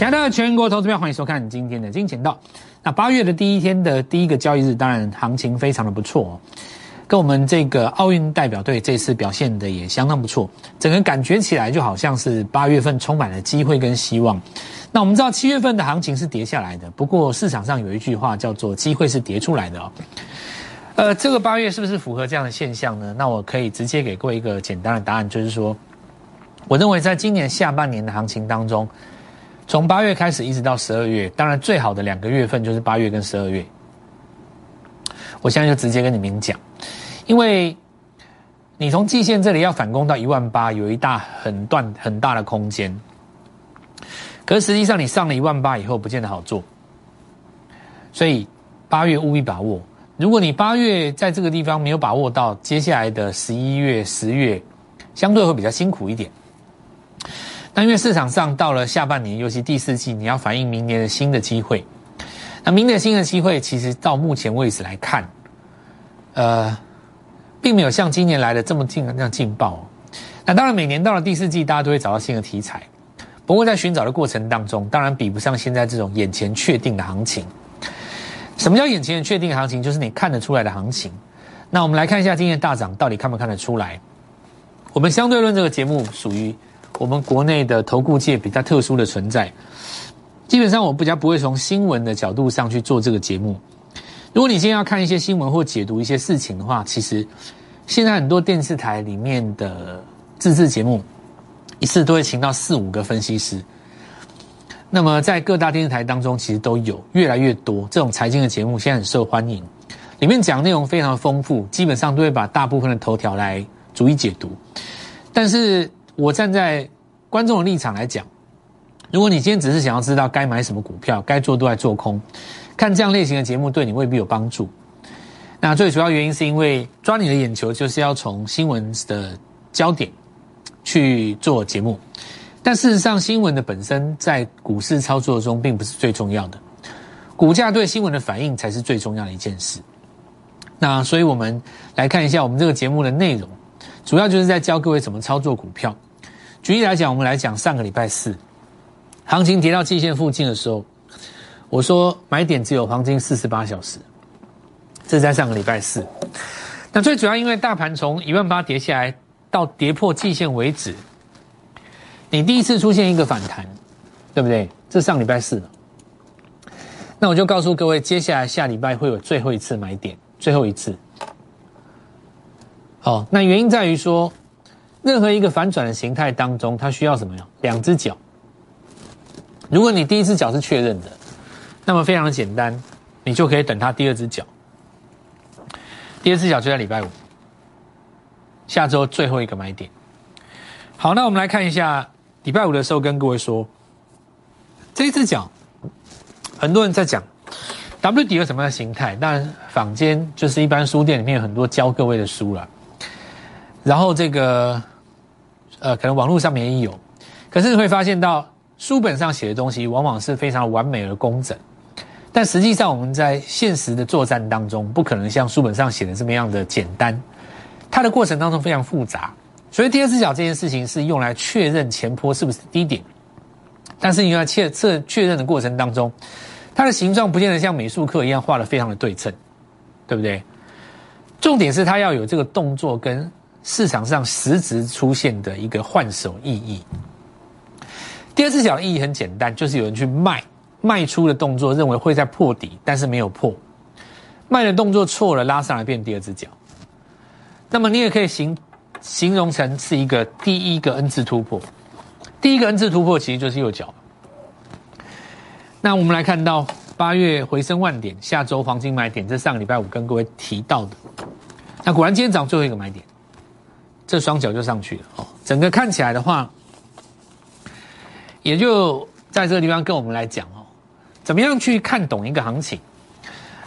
亲爱的全国投资票，欢迎收看今天的金钱道。那八月的第一天的第一个交易日，当然行情非常的不错哦，跟我们这个奥运代表队这次表现的也相当不错，整个感觉起来就好像是八月份充满了机会跟希望。那我们知道七月份的行情是跌下来的，不过市场上有一句话叫做“机会是跌出来的”哦。呃，这个八月是不是符合这样的现象呢？那我可以直接给各位一个简单的答案，就是说，我认为在今年下半年的行情当中。从八月开始一直到十二月，当然最好的两个月份就是八月跟十二月。我现在就直接跟你们讲，因为你从季线这里要反攻到一万八，有一大很段很大的空间。可是实际上你上了一万八以后，不见得好做。所以八月务必把握。如果你八月在这个地方没有把握到，接下来的十一月、十月相对会比较辛苦一点。那因为市场上到了下半年，尤其第四季，你要反映明年的新的机会。那明年新的机会，其实到目前为止来看，呃，并没有像今年来的这么劲那样劲爆。那当然，每年到了第四季，大家都会找到新的题材。不过在寻找的过程当中，当然比不上现在这种眼前确定的行情。什么叫眼前的确定行情？就是你看得出来的行情。那我们来看一下今天大涨到底看不看得出来？我们相对论这个节目属于。我们国内的投顾界比较特殊的存在，基本上我比较不会从新闻的角度上去做这个节目。如果你今天要看一些新闻或解读一些事情的话，其实现在很多电视台里面的自制节目，一次都会请到四五个分析师。那么在各大电视台当中，其实都有越来越多这种财经的节目，现在很受欢迎，里面讲内容非常丰富，基本上都会把大部分的头条来逐一解读，但是。我站在观众的立场来讲，如果你今天只是想要知道该买什么股票，该做多还做空，看这样类型的节目对你未必有帮助。那最主要原因是因为抓你的眼球，就是要从新闻的焦点去做节目。但事实上，新闻的本身在股市操作中并不是最重要的，股价对新闻的反应才是最重要的一件事。那所以我们来看一下我们这个节目的内容，主要就是在教各位怎么操作股票。举例来讲，我们来讲上个礼拜四，行情跌到季线附近的时候，我说买点只有黄金四十八小时，这是在上个礼拜四。那最主要因为大盘从一万八跌下来到跌破季线为止，你第一次出现一个反弹，对不对？这上礼拜四。那我就告诉各位，接下来下礼拜会有最后一次买点，最后一次。好，那原因在于说。任何一个反转的形态当中，它需要什么呀？两只脚。如果你第一只脚是确认的，那么非常的简单，你就可以等它第二只脚。第二只脚就在礼拜五，下周最后一个买点。好，那我们来看一下礼拜五的时候跟各位说，这只脚，很多人在讲 W 底有什么样的形态？当然，坊间就是一般书店里面有很多教各位的书了。然后这个，呃，可能网络上面也有，可是你会发现到书本上写的东西往往是非常完美而工整，但实际上我们在现实的作战当中，不可能像书本上写的这么样的简单，它的过程当中非常复杂。所以第二视角这件事情是用来确认前坡是不是低点，但是你要确测确认的过程当中，它的形状不见得像美术课一样画的非常的对称，对不对？重点是它要有这个动作跟。市场上实质出现的一个换手意义。第二只脚的意义很简单，就是有人去卖，卖出的动作认为会在破底，但是没有破，卖的动作错了，拉上来变第二只脚。那么你也可以形形容成是一个第一个 N 字突破，第一个 N 字突破其实就是右脚。那我们来看到八月回升万点，下周黄金买点，这上个礼拜五跟各位提到的，那果然今天涨最后一个买点。这双脚就上去了哦，整个看起来的话，也就在这个地方跟我们来讲哦，怎么样去看懂一个行情？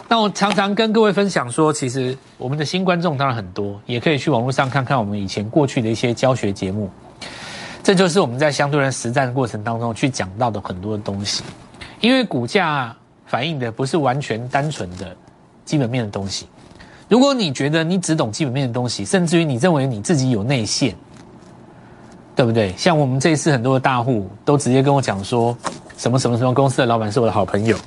那我常常跟各位分享说，其实我们的新观众当然很多，也可以去网络上看看我们以前过去的一些教学节目。这就是我们在相对论实战的过程当中去讲到的很多的东西，因为股价反映的不是完全单纯的基本面的东西。如果你觉得你只懂基本面的东西，甚至于你认为你自己有内线，对不对？像我们这一次很多的大户都直接跟我讲说，什么什么什么公司的老板是我的好朋友。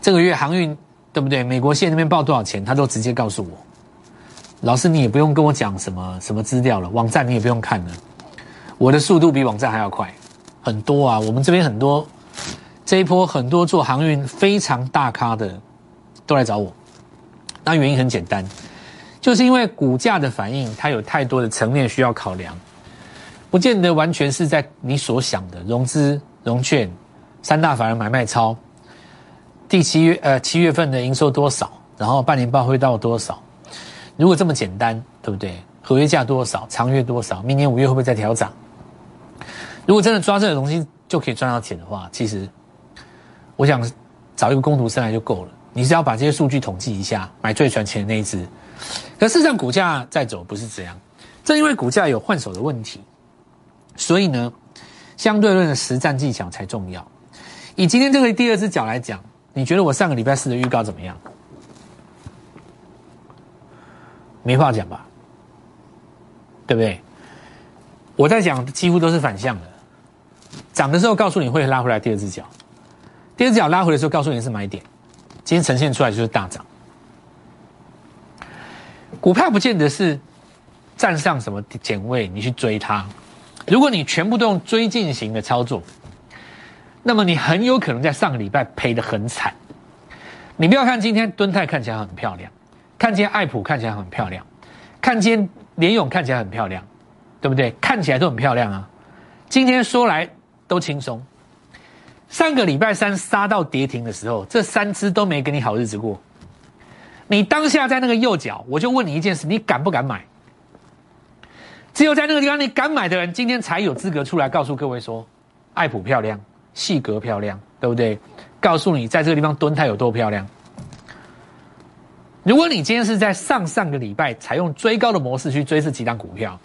这个月航运对不对？美国线那边报多少钱，他都直接告诉我。老师，你也不用跟我讲什么什么资料了，网站你也不用看了，我的速度比网站还要快很多啊。我们这边很多这一波很多做航运非常大咖的都来找我，那原因很简单，就是因为股价的反应，它有太多的层面需要考量，不见得完全是在你所想的融资融券三大法人买卖超。第七月呃七月份的营收多少？然后半年报会到多少？如果这么简单，对不对？合约价多少？长约多少？明年五月会不会再调涨？如果真的抓这个东西就可以赚到钱的话，其实我想找一个工读生来就够了。你是要把这些数据统计一下，买最赚钱的那一只。可事实上，股价在走不是这样，正因为股价有换手的问题，所以呢，相对论的实战技巧才重要。以今天这个第二只脚来讲。你觉得我上个礼拜四的预告怎么样？没话讲吧？对不对？我在讲几乎都是反向的，涨的时候告诉你会拉回来第二只脚，第二只脚拉回来的时候告诉你是买点，今天呈现出来就是大涨。股票不见得是站上什么点位你去追它，如果你全部都用追进型的操作。那么你很有可能在上个礼拜赔得很惨。你不要看今天敦泰看起来很漂亮，看今天爱普看起来很漂亮，看今天联勇看起来很漂亮，对不对？看起来都很漂亮啊。今天说来都轻松。上个礼拜三杀到跌停的时候，这三只都没给你好日子过。你当下在那个右脚，我就问你一件事：你敢不敢买？只有在那个地方你敢买的人，今天才有资格出来告诉各位说，爱普漂亮。细格漂亮，对不对？告诉你，在这个地方蹲泰有多漂亮。如果你今天是在上上个礼拜采用追高的模式去追这几档股票，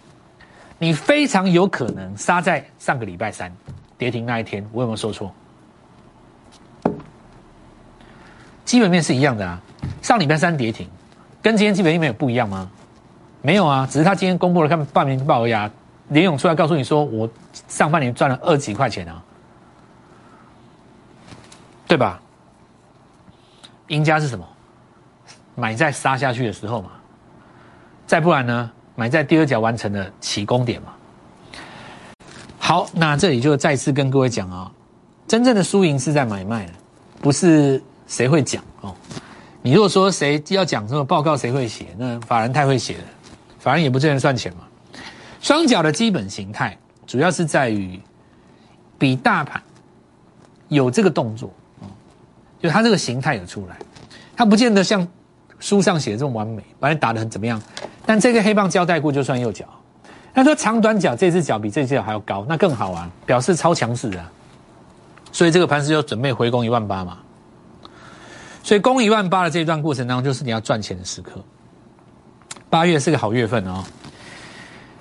你非常有可能杀在上个礼拜三跌停那一天。我有没有说错？基本面是一样的啊，上礼拜三跌停，跟今天基本面有不一样吗？没有啊，只是他今天公布了看半年报而已啊。连勇出来告诉你说，我上半年赚了二几块钱啊。对吧？赢家是什么？买在杀下去的时候嘛。再不然呢？买在第二脚完成的起攻点嘛。好，那这里就再次跟各位讲啊，真正的输赢是在买卖，不是谁会讲哦。你如果说谁要讲什么报告，谁会写？那法人太会写了，法人也不见得赚钱嘛。双脚的基本形态主要是在于比大盘有这个动作。就它这个形态有出来，它不见得像书上写的这么完美，把你打的很怎么样。但这个黑棒胶带过就算右脚，那说长短脚这只脚比这只脚还要高，那更好啊，表示超强势啊。所以这个盘是就准备回攻一万八嘛。所以攻一万八的这一段过程当中，就是你要赚钱的时刻。八月是个好月份哦，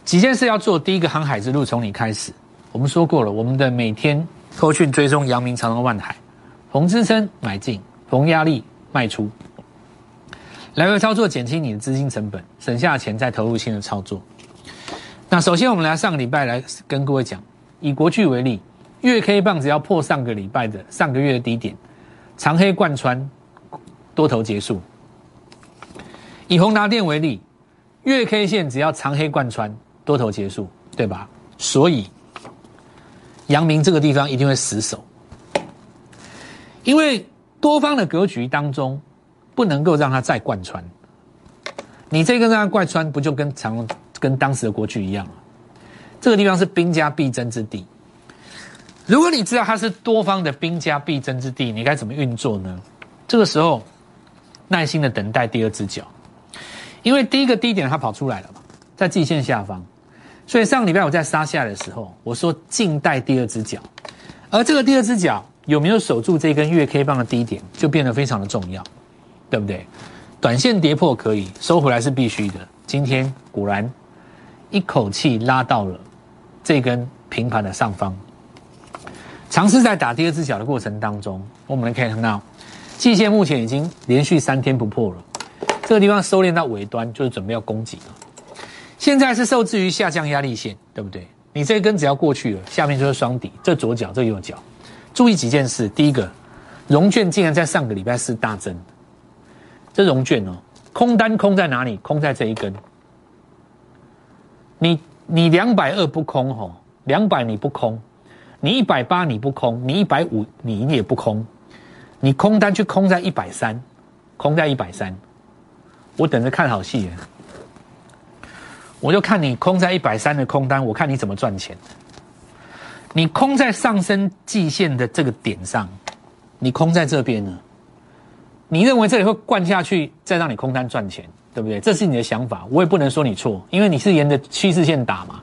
几件事要做。第一个航海之路从你开始，我们说过了，我们的每天扣讯追踪阳明长隆万海。逢支撑买进，逢压力卖出，来回操作减轻你的资金成本，省下钱再投入新的操作。那首先我们来上个礼拜来跟各位讲，以国巨为例，月 K 棒只要破上个礼拜的上个月的低点，长黑贯穿，多头结束。以宏达电为例，月 K 线只要长黑贯穿，多头结束，对吧？所以阳明这个地方一定会死守。因为多方的格局当中，不能够让它再贯穿。你这个让它贯穿，不就跟长跟当时的国巨一样吗？这个地方是兵家必争之地。如果你知道它是多方的兵家必争之地，你该怎么运作呢？这个时候，耐心的等待第二只脚，因为第一个低点它跑出来了嘛，在季线下方，所以上个礼拜我在杀下的时候，我说静待第二只脚，而这个第二只脚。有没有守住这根月 K 棒的低点，就变得非常的重要，对不对？短线跌破可以收回来是必须的。今天果然一口气拉到了这根平盘的上方。尝试在打第二只脚的过程当中，我们可以看到季线目前已经连续三天不破了，这个地方收敛到尾端就是准备要攻击了。现在是受制于下降压力线，对不对？你这根只要过去了，下面就是双底，这左脚这右脚。注意几件事。第一个，融券竟然在上个礼拜四大增，这融券哦，空单空在哪里？空在这一根。你你两百二不空吼，两百你不空，你一百八你不空，你一百五你也不空，你空单去空在一百三，空在一百三，我等着看好戏。我就看你空在一百三的空单，我看你怎么赚钱。你空在上升季线的这个点上，你空在这边呢？你认为这里会灌下去，再让你空单赚钱，对不对？这是你的想法，我也不能说你错，因为你是沿着趋势线打嘛。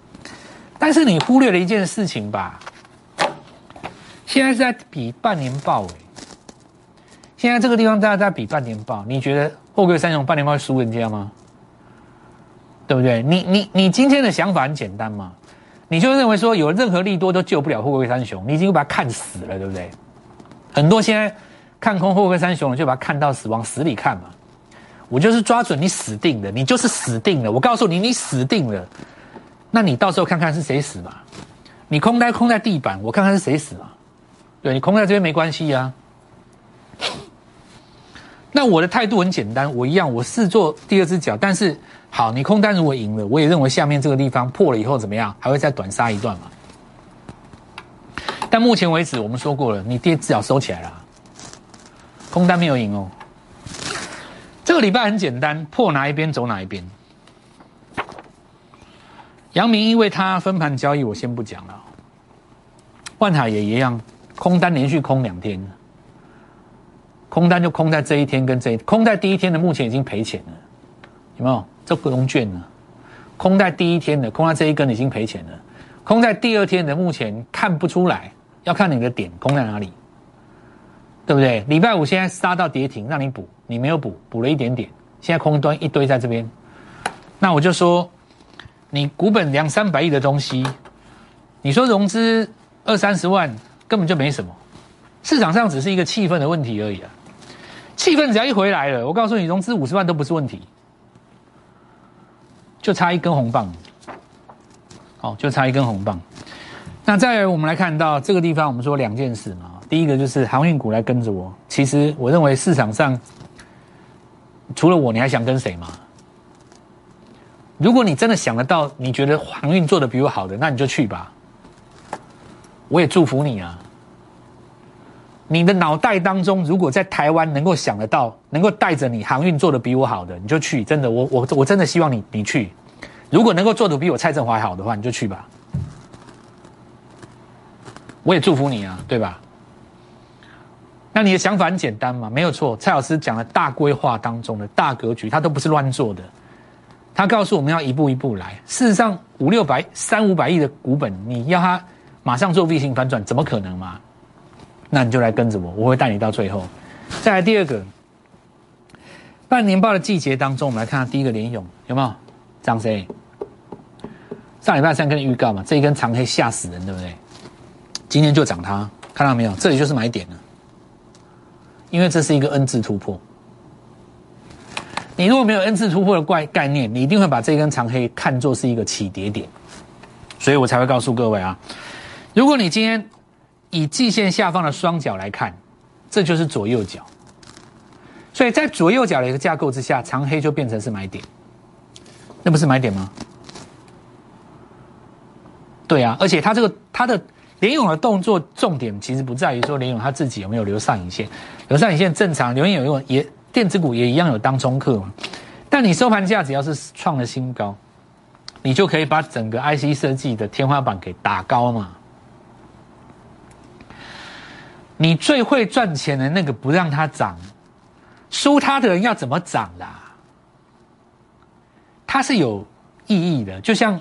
但是你忽略了一件事情吧？现在是在比半年报诶，现在这个地方大家在比半年报，你觉得货柜三雄半年报输人家吗？对不对？你你你今天的想法很简单嘛？你就认为说有任何利多都救不了货柜三雄，你已经把它看死了，对不对？很多现在看空货柜三雄，就把它看到死，往死里看嘛。我就是抓准你死定了，你就是死定了。我告诉你，你死定了。那你到时候看看是谁死嘛？你空单空在地板，我看看是谁死嘛？对你空在这边没关系呀。那我的态度很简单，我一样，我是做第二只脚，但是。好，你空单如果赢了，我也认为下面这个地方破了以后怎么样，还会再短杀一段嘛？但目前为止，我们说过了，你跌至少收起来了，空单没有赢哦。这个礼拜很简单，破哪一边走哪一边。杨明因为他分盘交易，我先不讲了。万海也一样，空单连续空两天，空单就空在这一天跟这一空在第一天的，目前已经赔钱了，有没有？这股龙券呢，空在第一天的，空在这一根已经赔钱了。空在第二天的，目前看不出来，要看你的点空在哪里，对不对？礼拜五现在杀到跌停，让你补，你没有补，补了一点点，现在空端一堆在这边。那我就说，你股本两三百亿的东西，你说融资二三十万根本就没什么，市场上只是一个气氛的问题而已啊。气氛只要一回来了，我告诉你，融资五十万都不是问题。就差一根红棒，好，就差一根红棒。那再我们来看到这个地方，我们说两件事嘛。第一个就是航运股来跟着我。其实我认为市场上除了我，你还想跟谁吗？如果你真的想得到，你觉得航运做的比我好的，那你就去吧。我也祝福你啊。你的脑袋当中，如果在台湾能够想得到，能够带着你航运做的比我好的，你就去。真的，我我我真的希望你你去。如果能够做的比我蔡振华好的话，你就去吧。我也祝福你啊，对吧？那你的想法很简单嘛，没有错。蔡老师讲的大规划当中的大格局，他都不是乱做的。他告诉我们要一步一步来。事实上，五六百、三五百亿的股本，你要他马上做 V 型反转，怎么可能嘛？那你就来跟着我，我会带你到最后。再来第二个，半年报的季节当中，我们来看看第一个联勇有没有涨谁？上礼拜三跟预告嘛，这一根长黑吓死人，对不对？今天就涨它，看到没有？这里就是买点了，因为这是一个 N 字突破。你如果没有 N 字突破的概概念，你一定会把这根长黑看作是一个起跌点，所以我才会告诉各位啊，如果你今天。以季线下方的双脚来看，这就是左右脚。所以在左右脚的一个架构之下，长黑就变成是买点，那不是买点吗？对啊，而且它这个它的连勇的动作重点其实不在于说连勇他自己有没有留上影线，留上影线正常，留影有用也电子股也一样有当中客嘛。但你收盘价只要是创了新高，你就可以把整个 IC 设计的天花板给打高嘛。你最会赚钱的那个不让它涨，输他的人要怎么涨啦？它是有意义的，就像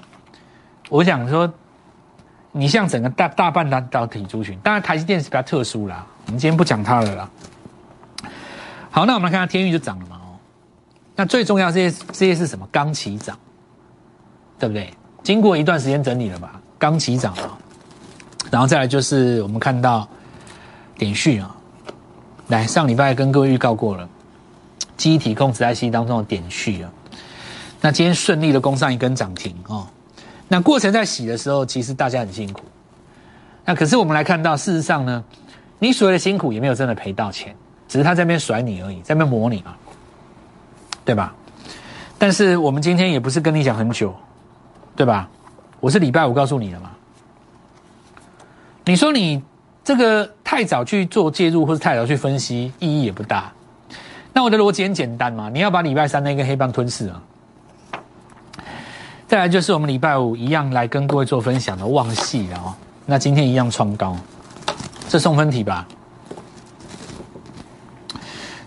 我想说，你像整个大大半导导体族群，当然台积电是比较特殊啦，我们今天不讲它了啦。好，那我们来看下天域就涨了嘛哦，那最重要这些这些是什么？刚起涨，对不对？经过一段时间整理了吧，刚起涨啊，然后再来就是我们看到。点序啊，来上礼拜跟各位预告过了，机体控制 IC 当中的点序啊，那今天顺利的攻上一根涨停哦，那过程在洗的时候，其实大家很辛苦，那可是我们来看到，事实上呢，你所谓的辛苦也没有真的赔到钱，只是他在那边甩你而已，在那边磨你嘛，对吧？但是我们今天也不是跟你讲很久，对吧？我是礼拜五告诉你的嘛。你说你这个太早去做介入，或者太早去分析，意义也不大。那我的逻辑很简单嘛，你要把礼拜三那个黑棒吞噬啊。再来就是我们礼拜五一样来跟各位做分享的旺系了哦。那今天一样创高，这送分题吧。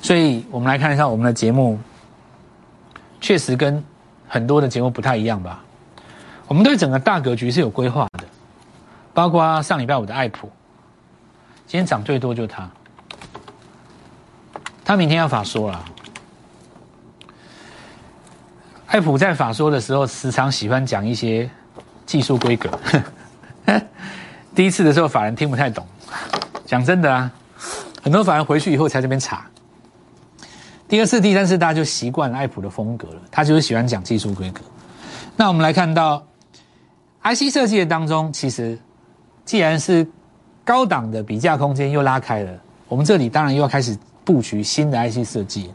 所以我们来看一下我们的节目。确实跟很多的节目不太一样吧？我们对整个大格局是有规划的，包括上礼拜五的爱普，今天涨最多就是它，它明天要法说了。爱普在法说的时候，时常喜欢讲一些技术规格。第一次的时候，法人听不太懂。讲真的啊，很多法人回去以后才这边查。第二次、第三次，大家就习惯了爱普的风格了。他就是喜欢讲技术规格。那我们来看到，IC 设计的当中，其实既然是高档的比价空间又拉开了，我们这里当然又要开始布局新的 IC 设计。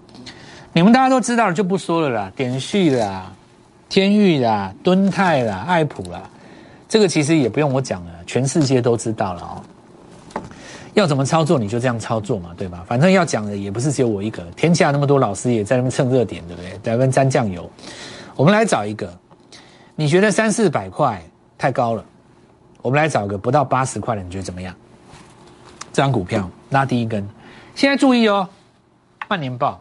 你们大家都知道了，就不说了啦。点序啦、天域啦、敦泰啦、爱普啦，这个其实也不用我讲了，全世界都知道了哦。要怎么操作你就这样操作嘛，对吧？反正要讲的也不是只有我一个，天下那么多老师也在那边蹭热点，对不对？在那边沾酱油。我们来找一个，你觉得三四百块太高了？我们来找个不到八十块的，你觉得怎么样？这张股票拉第一根，现在注意哦，半年报，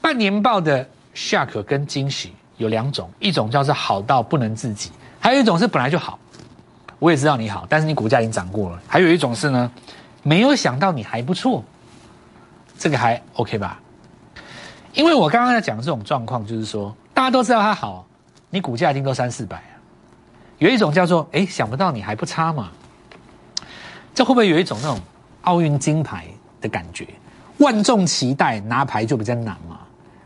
半年报的 shock 跟惊喜有两种，一种叫做好到不能自己，还有一种是本来就好。我也知道你好，但是你股价已经涨过了。还有一种是呢。没有想到你还不错，这个还 OK 吧？因为我刚刚在讲这种状况，就是说大家都知道它好，你股价已经都三四百啊。有一种叫做哎，想不到你还不差嘛。这会不会有一种那种奥运金牌的感觉？万众期待拿牌就比较难嘛。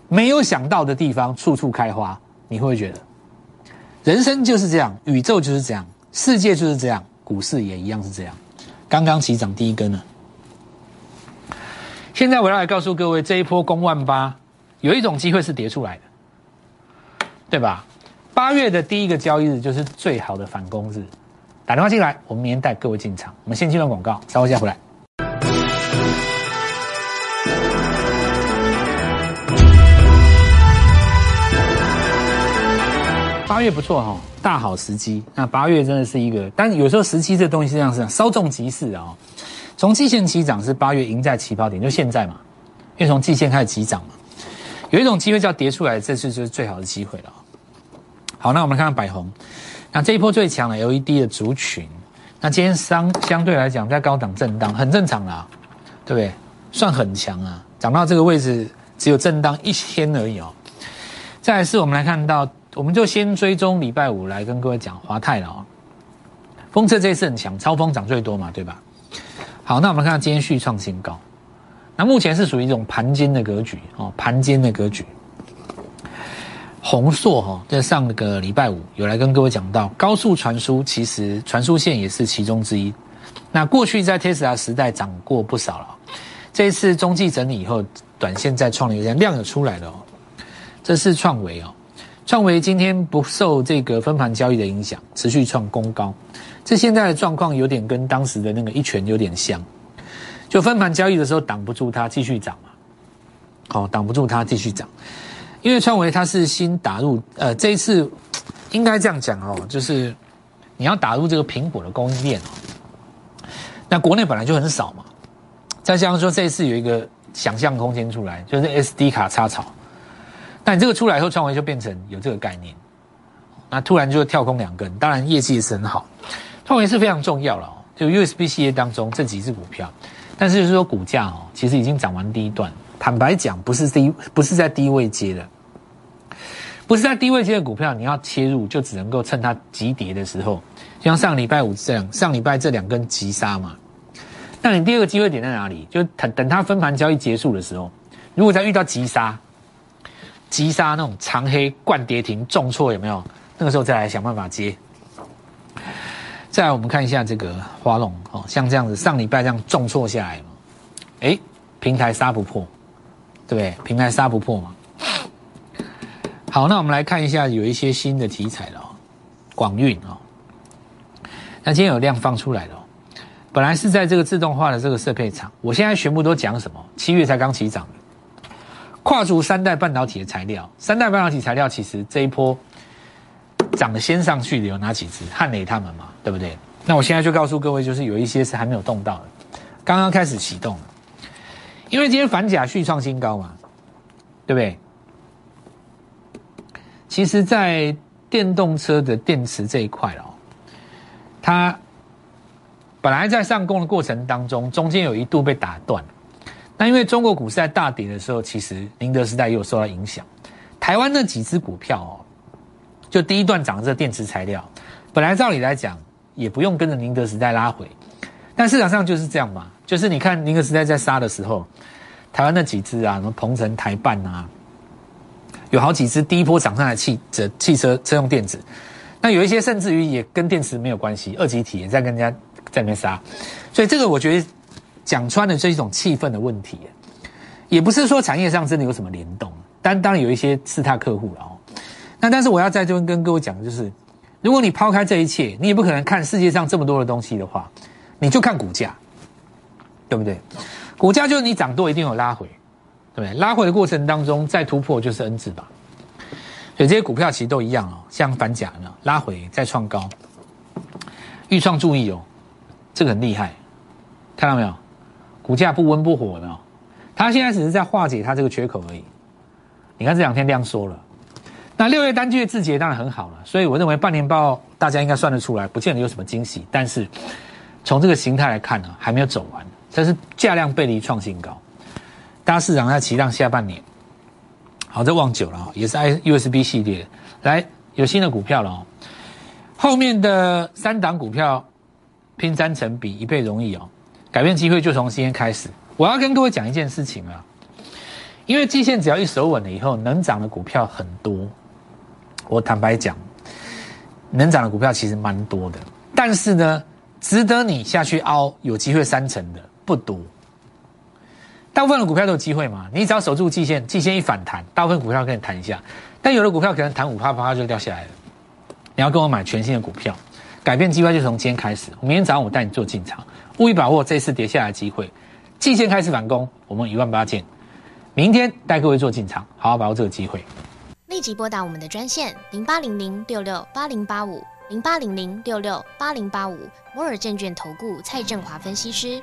没有想到的地方处处开花，你会不会觉得人生就是这样，宇宙就是这样，世界就是这样，股市也一样是这样。刚刚起涨第一根了，现在我要来告诉各位，这一波攻万八，有一种机会是跌出来的，对吧？八月的第一个交易日就是最好的反攻日，打电话进来，我们明天带各位进场。我们先进段广告，稍后再回来。八月不错哈。大好时机，那八月真的是一个，但有时候时机这东西是这样，是稍纵即逝啊。从季线起涨是八月赢在起跑点，就现在嘛，因为从季线开始起涨嘛，有一种机会叫跌出来，这次就是最好的机会了。好，那我们看看百红，那这一波最强的 LED 的族群，那今天相相对来讲在高档震荡，很正常啦，对不对？算很强啊，涨到这个位置只有震荡一天而已哦。再来是我们来看到。我们就先追踪礼拜五来跟各位讲华泰了啊，风车这一次很强，超风涨最多嘛，对吧？好，那我们看今天续创新高，那目前是属于一种盘间的格局哦，盘间的格局。宏硕哈，在上个礼拜五有来跟各位讲到，高速传输其实传输线也是其中之一。那过去在 Tesla 时代涨过不少了，这一次中继整理以后，短线再创了一个量有出来了哦，这是创维哦。创维今天不受这个分盘交易的影响，持续创攻高。这现在的状况有点跟当时的那个一拳有点像，就分盘交易的时候挡不住它继续涨嘛，好挡不住它继续涨。因为创维它是新打入，呃，这一次应该这样讲哦，就是你要打入这个苹果的供应链哦，那国内本来就很少嘛，再加上说这一次有一个想象空间出来，就是 SD 卡插槽。但这个出来以后，创维就变成有这个概念，那突然就跳空两根，当然业绩也是很好。创维是非常重要了，就 USB 系列当中这几只股票，但是就是说股价哦，其实已经涨完第一段。坦白讲，不是低，不是在低位接的，不是在低位接的股票，你要切入就只能够趁它急跌的时候，就像上礼拜五这样，上礼拜这两根急杀嘛。那你第二个机会点在哪里？就等等它分盘交易结束的时候，如果再遇到急杀。急杀那种长黑灌跌停重挫有没有？那个时候再来想办法接。再来我们看一下这个华龙哦，像这样子上礼拜这样重挫下来嘛，哎，平台杀不破，对不对？平台杀不破嘛。好，那我们来看一下有一些新的题材了哦，广运哦，那今天有量放出来了。本来是在这个自动化的这个设备厂，我现在全部都讲什么？七月才刚起涨，跨足三代半导体的材料，三代半导体材料其实这一波涨得先上去的有哪几只？汉磊他们嘛，对不对？那我现在就告诉各位，就是有一些是还没有动到的，刚刚开始启动，因为今天反甲续创新高嘛，对不对？其实，在电动车的电池这一块哦，它。本来在上攻的过程当中，中间有一度被打断。那因为中国股市在大跌的时候，其实宁德时代也有受到影响。台湾那几只股票哦，就第一段涨的这电池材料，本来照理来讲也不用跟着宁德时代拉回，但市场上就是这样嘛。就是你看宁德时代在杀的时候，台湾那几只啊，什么鹏程、台办啊，有好几只第一波涨上来汽车汽车车用电子，那有一些甚至于也跟电池没有关系，二级体也在跟人家。在那边杀，所以这个我觉得讲穿的是一种气氛的问题，也不是说产业上真的有什么联动，但当然有一些是他客户了哦。那但是我要在这边跟各位讲的就是，如果你抛开这一切，你也不可能看世界上这么多的东西的话，你就看股价，对不对？股价就是你涨多一定有拉回，对不对？拉回的过程当中再突破就是 N 字吧。所以这些股票其实都一样哦，像反甲呢拉回再创高，预创注意哦。这个很厉害，看到没有？股价不温不火的，它现在只是在化解它这个缺口而已。你看这两天量缩了，那六月单季的字节当然很好了，所以我认为半年报大家应该算得出来，不见得有什么惊喜。但是从这个形态来看呢，还没有走完，这是价量背离创新高，大家市场在期待下半年。好，这望久了啊，也是 I USB 系列，来有新的股票了哦，后面的三档股票。拼三成比一倍容易哦，改变机会就从今天开始。我要跟各位讲一件事情啊，因为季线只要一守稳了以后，能涨的股票很多。我坦白讲，能涨的股票其实蛮多的，但是呢，值得你下去凹有机会三成的不多。大部分的股票都有机会嘛，你只要守住季线，季线一反弹，大部分股票跟你弹一下，但有的股票可能弹五趴趴就掉下来了。你要跟我买全新的股票。改变机会就从今天开始。明天早上我带你做进场，务必把握这次跌下来的机会。季线开始反攻，我们一万八见。明天带各位做进场，好好把握这个机会。立即拨打我们的专线零八零零六六八零八五零八零零六六八零八五摩尔证券投顾蔡振华分析师。